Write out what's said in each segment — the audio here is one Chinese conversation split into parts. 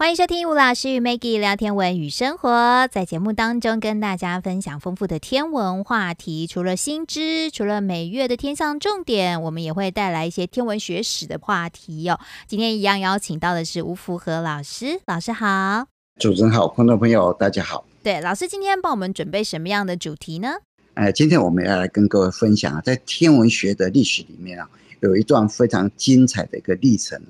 欢迎收听吴老师与 Maggie 聊天文与生活，在节目当中跟大家分享丰富的天文话题。除了新知，除了每月的天象重点，我们也会带来一些天文学史的话题哟、哦。今天一样邀请到的是吴福和老师，老师好，主持人好，观众朋友大家好。对，老师今天帮我们准备什么样的主题呢？呃，今天我们要来跟各位分享啊，在天文学的历史里面啊，有一段非常精彩的一个历程。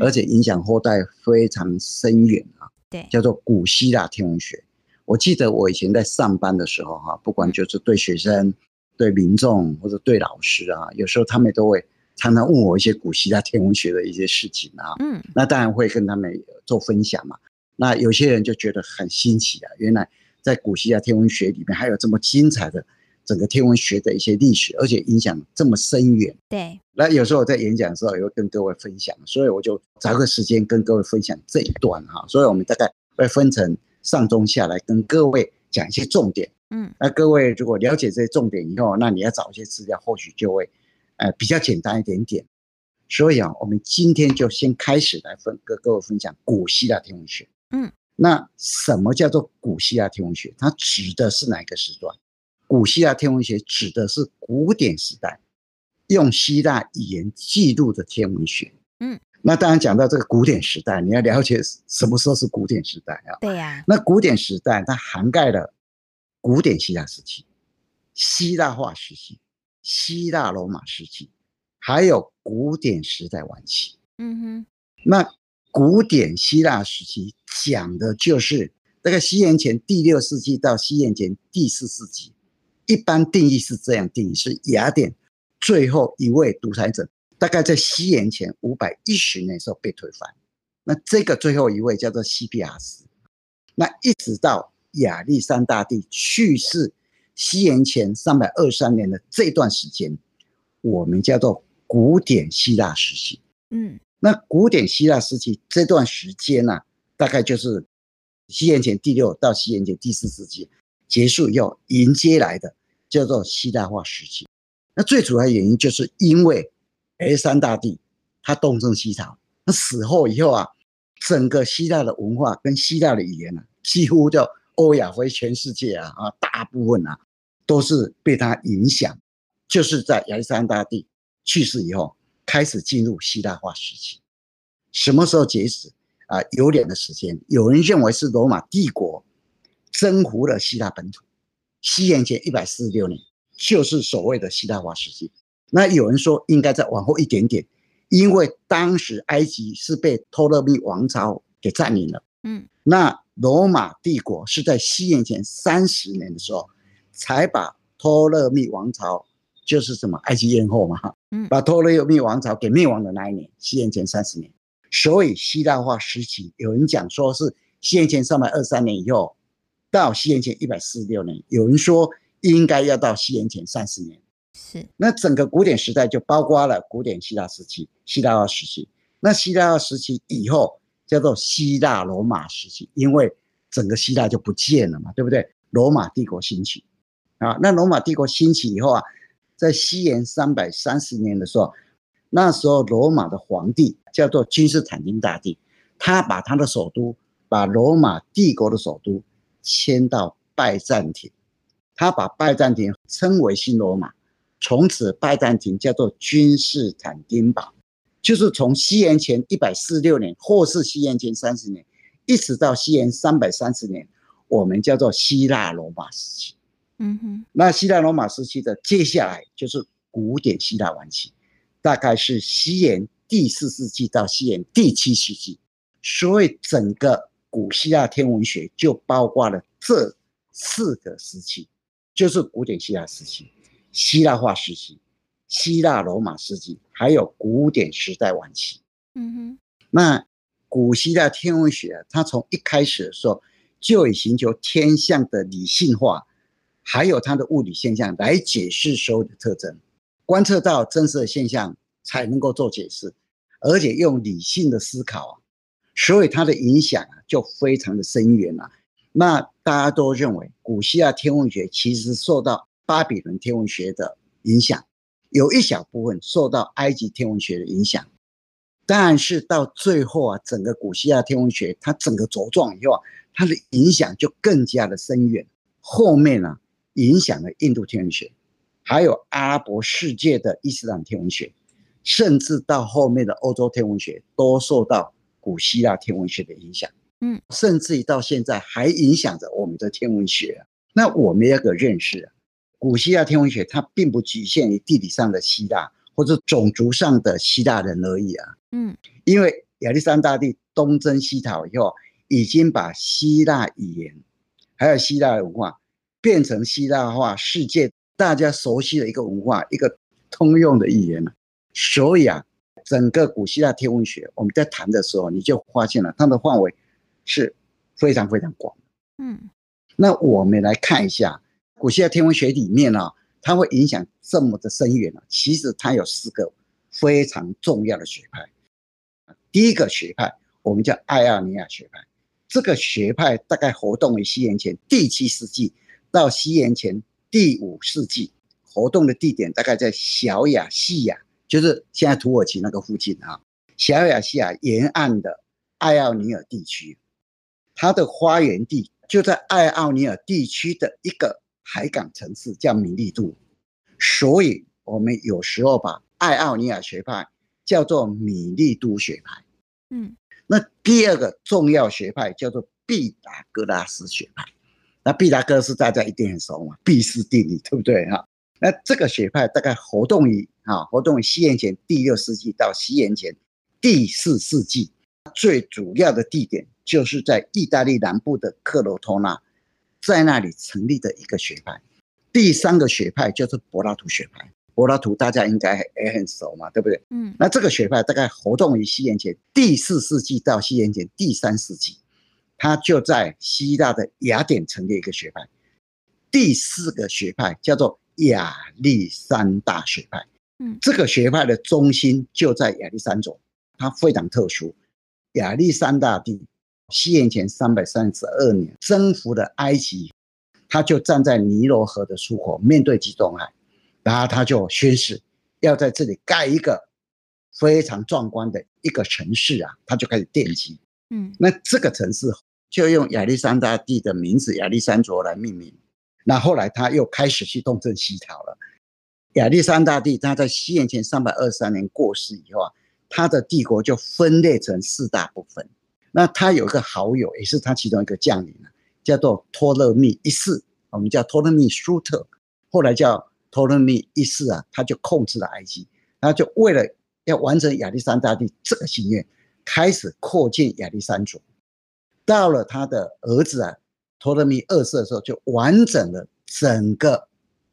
而且影响后代非常深远啊，对，叫做古希腊天文学。我记得我以前在上班的时候哈，不管就是对学生、对民众或者对老师啊，有时候他们都会常常问我一些古希腊天文学的一些事情啊，嗯，那当然会跟他们做分享嘛。那有些人就觉得很新奇啊，原来在古希腊天文学里面还有这么精彩的。整个天文学的一些历史，而且影响这么深远。对，那有时候我在演讲的时候也会跟各位分享，所以我就找个时间跟各位分享这一段哈。所以我们大概会分成上中下来跟各位讲一些重点。嗯，那各位如果了解这些重点以后，那你要找一些资料，或许就会呃比较简单一点点。所以啊，我们今天就先开始来分跟各位分享古希腊天文学。嗯，那什么叫做古希腊天文学？它指的是哪个时段？古希腊天文学指的是古典时代，用希腊语言记录的天文学。嗯，那当然讲到这个古典时代，你要了解什么时候是古典时代啊？对呀。那古典时代它涵盖了古典希腊时期、希腊化时期、希腊罗马时期，还有古典时代晚期。嗯哼。那古典希腊时期讲的就是这个西元前第六世纪到西元前第四世纪。一般定义是这样定义：是雅典最后一位独裁者，大概在西元前五百一十年的时候被推翻。那这个最后一位叫做西庇阿斯。那一直到亚历山大帝去世，西元前三百二三年的这段时间，我们叫做古典希腊时期。嗯，那古典希腊时期这段时间呢、啊，大概就是西元前第六到西元前第四世纪结束以后迎接来的。叫做希腊化时期，那最主要原因就是因为亚历山大帝他东征西讨，他死后以后啊，整个希腊的文化跟希腊的语言啊，几乎就欧亚非全世界啊啊，大部分啊都是被他影响，就是在亚历山大帝去世以后，开始进入希腊化时期。什么时候结束啊？有两的时间，有人认为是罗马帝国征服了希腊本土。西元前一百四十六年，就是所谓的希腊化时期。那有人说应该再往后一点点，因为当时埃及是被托勒密王朝给占领了。嗯，那罗马帝国是在西元前三十年的时候，才把托勒密王朝，就是什么埃及艳后嘛，嗯，把托勒密王朝给灭亡的那一年，西元前三十年。所以希腊化时期，有人讲说是西元前三百二十三年以后。到西元前一百四十六年，有人说应该要到西元前三十年。是，那整个古典时代就包括了古典希腊时期、希腊化时期。那希腊化时期以后叫做希腊罗马时期，因为整个希腊就不见了嘛，对不对？罗马帝国兴起啊，那罗马帝国兴起以后啊，在西元三百三十年的时候，那时候罗马的皇帝叫做君士坦丁大帝，他把他的首都，把罗马帝国的首都。迁到拜占庭，他把拜占庭称为新罗马，从此拜占庭叫做君士坦丁堡，就是从西元前一百四十六年，或是西元前三十年，一直到西元三百三十年，我们叫做希腊罗马时期。嗯哼，那希腊罗马时期的接下来就是古典希腊晚期，大概是西元第四世纪到西元第七世纪，所以整个。古希腊天文学就包括了这四个时期，就是古典希腊时期、希腊化时期、希腊罗马时期，还有古典时代晚期。嗯哼，那古希腊天文学，它从一开始的时候就以寻求天象的理性化，还有它的物理现象来解释所有的特征，观测到真实的现象才能够做解释，而且用理性的思考。所以它的影响啊，就非常的深远了。那大家都认为，古希腊天文学其实受到巴比伦天文学的影响，有一小部分受到埃及天文学的影响。但是到最后啊，整个古希腊天文学它整个茁壮以后啊，它的影响就更加的深远。后面呢、影响了印度天文学，还有阿拉伯世界的伊斯兰天文学，甚至到后面的欧洲天文学都受到古希腊天文学的影响。嗯，甚至于到现在还影响着我们的天文学。那我们要个认识啊，古希腊天文学它并不局限于地理上的希腊。或者种族上的希腊人而已啊，嗯，因为亚历山大帝东征西讨以后，已经把希腊语言还有希腊文化变成希腊化世界大家熟悉的一个文化，一个通用的语言了。所以啊，整个古希腊天文学我们在谈的时候，你就发现了它的范围是非常非常广。嗯，那我们来看一下古希腊天文学里面啊。它会影响这么的深远啊！其实它有四个非常重要的学派。第一个学派我们叫爱奥尼亚学派，这个学派大概活动于西元前第七世纪到西元前第五世纪，活动的地点大概在小亚细亚，就是现在土耳其那个附近啊，小亚细亚沿岸的爱奥尼尔地区，它的发源地就在爱奥尼尔地区的一个。海港城市叫米利都，所以我们有时候把爱奥尼亚学派叫做米利都学派。嗯，那第二个重要学派叫做毕达哥拉斯学派。那毕达哥拉斯大家一定很熟嘛，毕氏定理对不对哈？那这个学派大概活动于啊，活动于西元前第六世纪到西元前第四世纪，最主要的地点就是在意大利南部的克罗托纳。在那里成立的一个学派，第三个学派就是柏拉图学派。柏拉图大家应该也很熟嘛，对不对？嗯。那这个学派大概活动于西元前第四世纪到西元前第三世纪，他就在希腊的雅典成立一个学派。第四个学派叫做亚历山大学派。嗯。这个学派的中心就在亚历山卓，它非常特殊。亚历山大帝。西元前三百三十二年，征服了埃及，他就站在尼罗河的出口，面对地中海，然后他就宣誓要在这里盖一个非常壮观的一个城市啊，他就开始奠基。嗯，那这个城市就用亚历山大帝的名字亚历山卓来命名。那后来他又开始去东征西讨了。亚历山大帝他在西元前三百二十三年过世以后啊，他的帝国就分裂成四大部分。那他有一个好友，也是他其中一个将领，叫做托勒密一世，我们叫托勒密舒特，后来叫托勒密一世啊，他就控制了埃及，然后就为了要完成亚历山大帝这个心愿，开始扩建亚历山卓。到了他的儿子啊，托勒密二世的时候，就完整了整个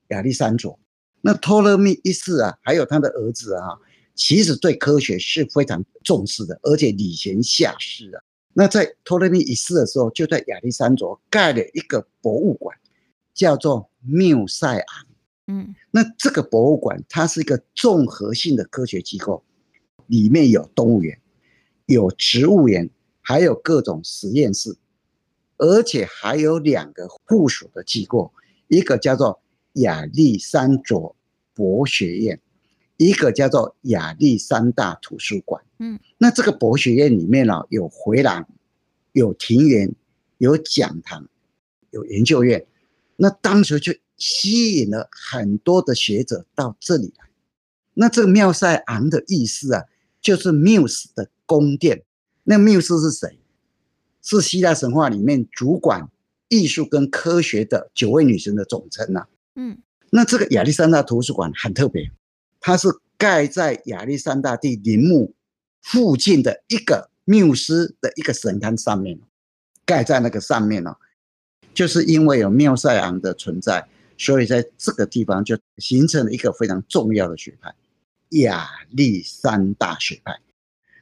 亚历山卓。那托勒密一世啊，还有他的儿子啊。其实对科学是非常重视的，而且礼贤下士啊。那在托勒密一世的时候，就在亚历山卓盖了一个博物馆，叫做缪塞昂。嗯，那这个博物馆它是一个综合性的科学机构，里面有动物园、有植物园，还有各种实验室，而且还有两个附属的机构，一个叫做亚历山卓博学院。一个叫做亚历山大图书馆，嗯，那这个博学院里面呢，有回廊，有庭园，有讲堂，有研究院。那当时就吸引了很多的学者到这里来。那这个缪塞昂的意思啊，就是缪斯的宫殿。那缪斯是谁？是希腊神话里面主管艺术跟科学的九位女神的总称呐。嗯，那这个亚历山大图书馆很特别。它是盖在亚历山大帝陵墓附近的一个缪斯的一个神龛上面，盖在那个上面了。就是因为有缪塞昂的存在，所以在这个地方就形成了一个非常重要的学派——亚历山大学派。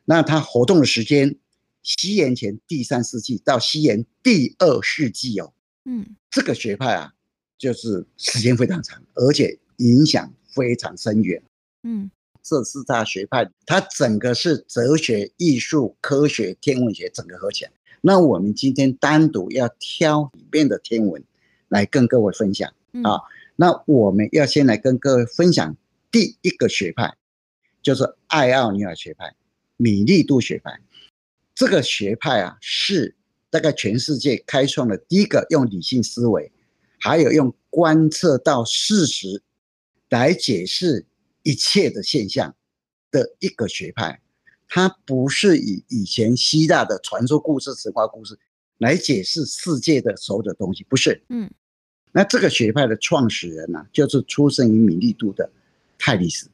那它活动的时间，西元前第三世纪到西元第二世纪哦。嗯，这个学派啊，就是时间非常长，而且影响非常深远。嗯，这四大学派，它整个是哲学、艺术、科学、天文学整个合起来。那我们今天单独要挑里面的天文来跟各位分享啊。那我们要先来跟各位分享第一个学派，就是艾奥尼尔学派，米利都学派。这个学派啊，是大概全世界开创的第一个用理性思维，还有用观测到事实来解释一切的现象的一个学派。它不是以以前希腊的传说故事、神话故事来解释世界的所有的东西，不是。嗯，那这个学派的创始人呢、啊，就是出生于米利都的泰利斯。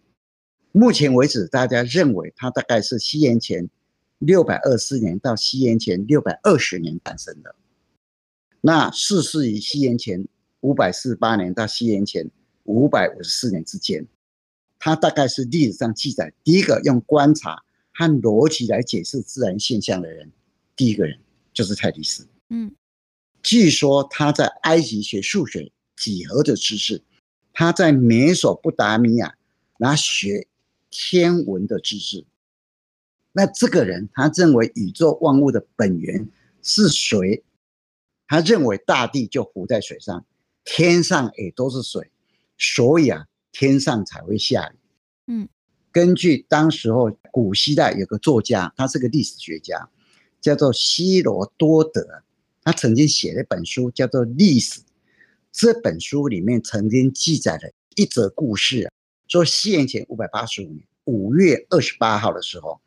目前为止，大家认为他大概是西元前六百二十四年到西元前六百二十年诞生的。那逝世于西元前五百四十八年到西元前五百五十四年之间。他大概是历史上记载第一个用观察和逻辑来解释自然现象的人，第一个人就是泰迪斯。嗯，据说他在埃及学数学几何的知识，他在美索不达米亚拿学。天文的知识，那这个人他认为宇宙万物的本源是水，他认为大地就浮在水上，天上也都是水，所以啊，天上才会下雨。嗯，根据当时候古希腊有个作家，他是个历史学家，叫做希罗多德，他曾经写了一本书叫做《历史》，这本书里面曾经记载了一则故事啊。说西元前五百八十五年五月二十八号的时候，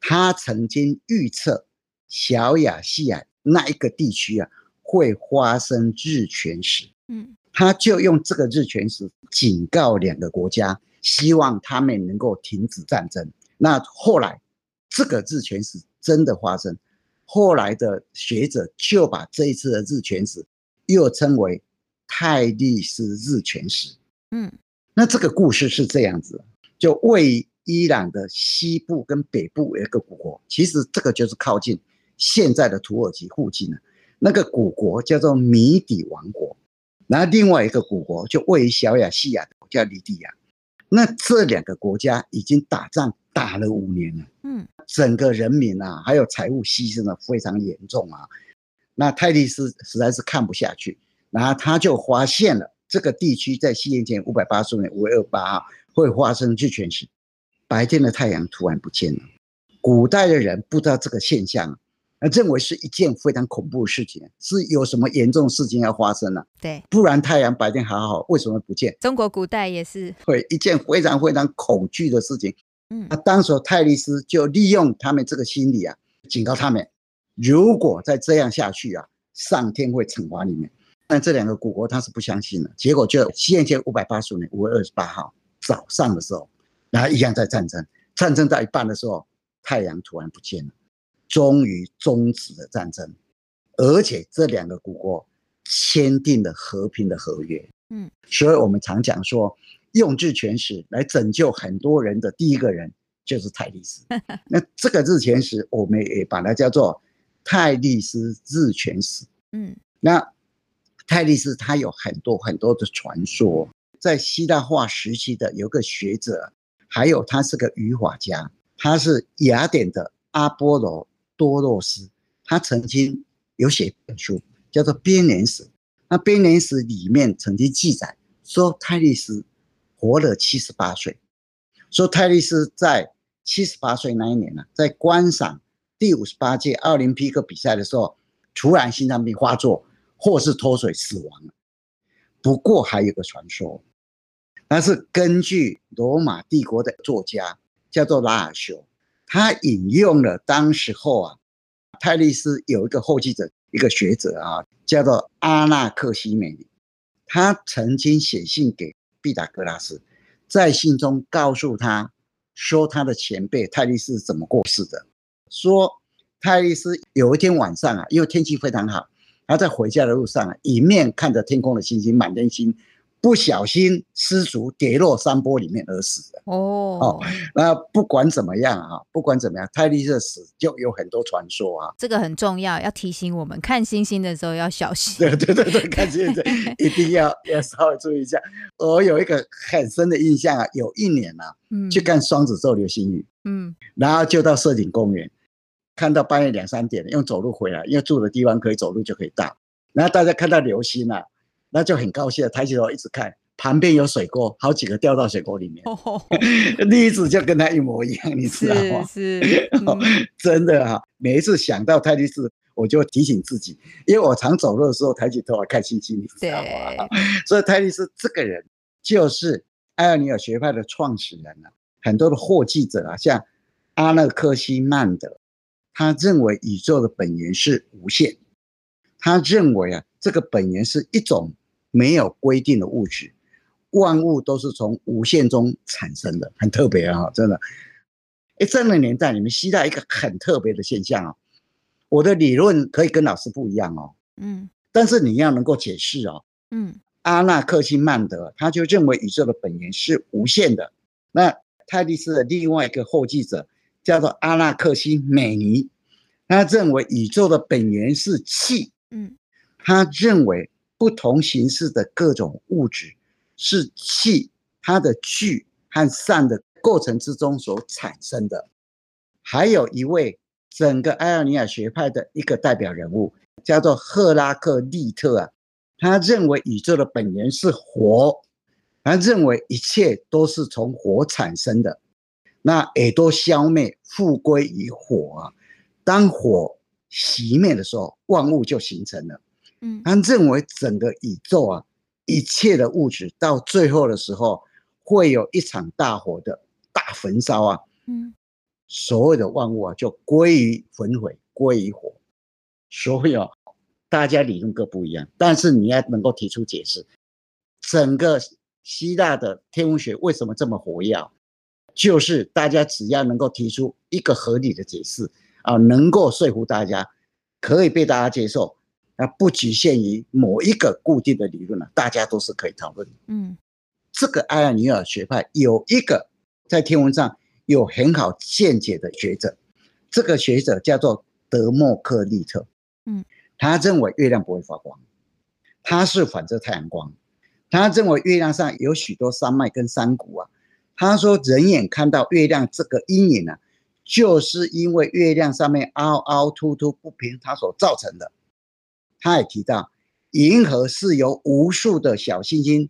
他曾经预测小亚细亚那一个地区啊会发生日全食。嗯，他就用这个日全食警告两个国家，希望他们能够停止战争。那后来这个日全食真的发生，后来的学者就把这一次的日全食又称为泰利斯日全食。嗯。那这个故事是这样子，就位于伊朗的西部跟北部有一个古国，其实这个就是靠近现在的土耳其附近了。那个古国叫做米底王国，然后另外一个古国就位于小亚细亚的叫里底亚。那这两个国家已经打仗打了五年了，嗯，整个人民啊还有财务牺牲的非常严重啊。那泰利斯实在是看不下去，然后他就发现了。这个地区在西元前五百八十五年五月二八号会发生巨全食，白天的太阳突然不见了。古代的人不知道这个现象，那认为是一件非常恐怖的事情，是有什么严重事情要发生了？对，不然太阳白天好好，为什么不见？中国古代也是会一件非常非常恐惧的事情。嗯，那当时泰利斯就利用他们这个心理啊，警告他们，如果再这样下去啊，上天会惩罚你们。但这两个古国他是不相信的，结果就西元前五百八十五年五月二十八号早上的时候，然后一样在战争，战争到一半的时候，太阳突然不见了，终于终止了战争，而且这两个古国签订了和平的合约。嗯，所以我们常讲说，用日全食来拯救很多人的第一个人就是泰利斯。那这个日全食，我们也把它叫做泰利斯日全食。嗯，那。泰利斯他有很多很多的传说，在希腊化时期的有个学者，还有他是个语法家，他是雅典的阿波罗多洛斯，他曾经有写一本书叫做《编年史》，那《编年史》里面曾经记载说泰利斯活了七十八岁，说泰利斯在七十八岁那一年呢，在观赏第五十八届奥林匹克比赛的时候，突然心脏病发作。或是脱水死亡了。不过还有个传说，那是根据罗马帝国的作家叫做拉尔修，他引用了当时候啊，泰利斯有一个后继者，一个学者啊，叫做阿纳克西美尼，他曾经写信给毕达哥拉斯，在信中告诉他说他的前辈泰利斯怎么过世的，说泰利斯有一天晚上啊，因为天气非常好。他在回家的路上啊，一面看着天空的星星，满天星，不小心失足跌落山坡里面而死的。哦哦，那不管怎么样啊，不管怎么样，泰利斯的死就有很多传说啊。这个很重要，要提醒我们看星星的时候要小心。对对对对，看星星一定要 要稍微注意一下。我有一个很深的印象啊，有一年啊，嗯、去看双子座流星雨，嗯，然后就到社景公园。看到半夜两三点，用走路回来，因为住的地方可以走路就可以到。然后大家看到流星了，那就很高兴，抬起头一直看，旁边有水沟，好几个掉到水沟里面。例子就跟他一模一样，你知道吗？是，是嗯、真的啊！每一次想到泰利斯，我就提醒自己，因为我常走路的时候抬起头来看星星，你知道吗？所以泰利斯这个人就是艾尔尼尔学派的创始人啊，很多的获记者啊，像阿勒克西曼德，他认为宇宙的本源是无限，他认为啊，这个本源是一种没有规定的物质，万物都是从无限中产生的，很特别啊，真的。哎，这个年代，你们期待一个很特别的现象哦，我的理论可以跟老师不一样哦，嗯，但是你要能够解释哦，嗯，阿纳克西曼德他就认为宇宙的本源是无限的，那泰利斯的另外一个后继者。叫做阿纳克西美尼，他认为宇宙的本源是气，嗯，他认为不同形式的各种物质是气它的聚和散的过程之中所产生的。还有一位整个艾奥尼亚学派的一个代表人物，叫做赫拉克利特啊，他认为宇宙的本源是火，他认为一切都是从火产生的。那也都消灭，复归于火啊。当火熄灭的时候，万物就形成了。嗯，他认为整个宇宙啊，一切的物质到最后的时候，会有一场大火的大焚烧啊。嗯，所有的万物啊，就归于焚毁，归于火。所以啊，大家理论各不一样，但是你要能够提出解释，整个希腊的天文学为什么这么活跃？就是大家只要能够提出一个合理的解释啊，能够说服大家，可以被大家接受，那不局限于某一个固定的理论了，大家都是可以讨论的。嗯，这个艾奥尼尔学派有一个在天文上有很好见解的学者，这个学者叫做德谟克利特。嗯，他认为月亮不会发光，他是反射太阳光，他认为月亮上有许多山脉跟山谷啊。他说：“人眼看到月亮这个阴影呢、啊，就是因为月亮上面凹凹凸凸不平，它所造成的。”他也提到，银河是由无数的小星星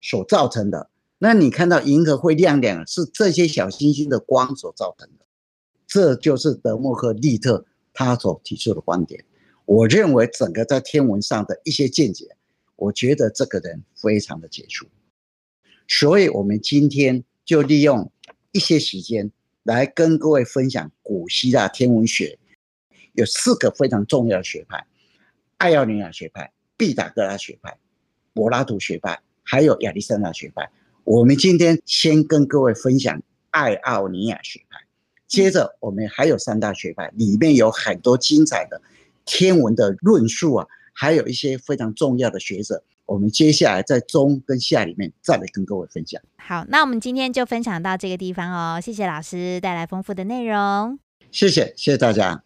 所造成的。那你看到银河会亮亮，是这些小星星的光所造成的。这就是德谟克利特他所提出的观点。我认为整个在天文上的一些见解，我觉得这个人非常的杰出。所以，我们今天。就利用一些时间来跟各位分享古希腊天文学，有四个非常重要的学派：艾奥尼亚学派、毕达哥拉学派、柏拉图学派，还有亚历山大学派。我们今天先跟各位分享艾奥尼亚学派，接着我们还有三大学派，里面有很多精彩的天文的论述啊，还有一些非常重要的学者。我们接下来在中跟下里面再来跟各位分享。好，那我们今天就分享到这个地方哦。谢谢老师带来丰富的内容。谢谢，谢谢大家。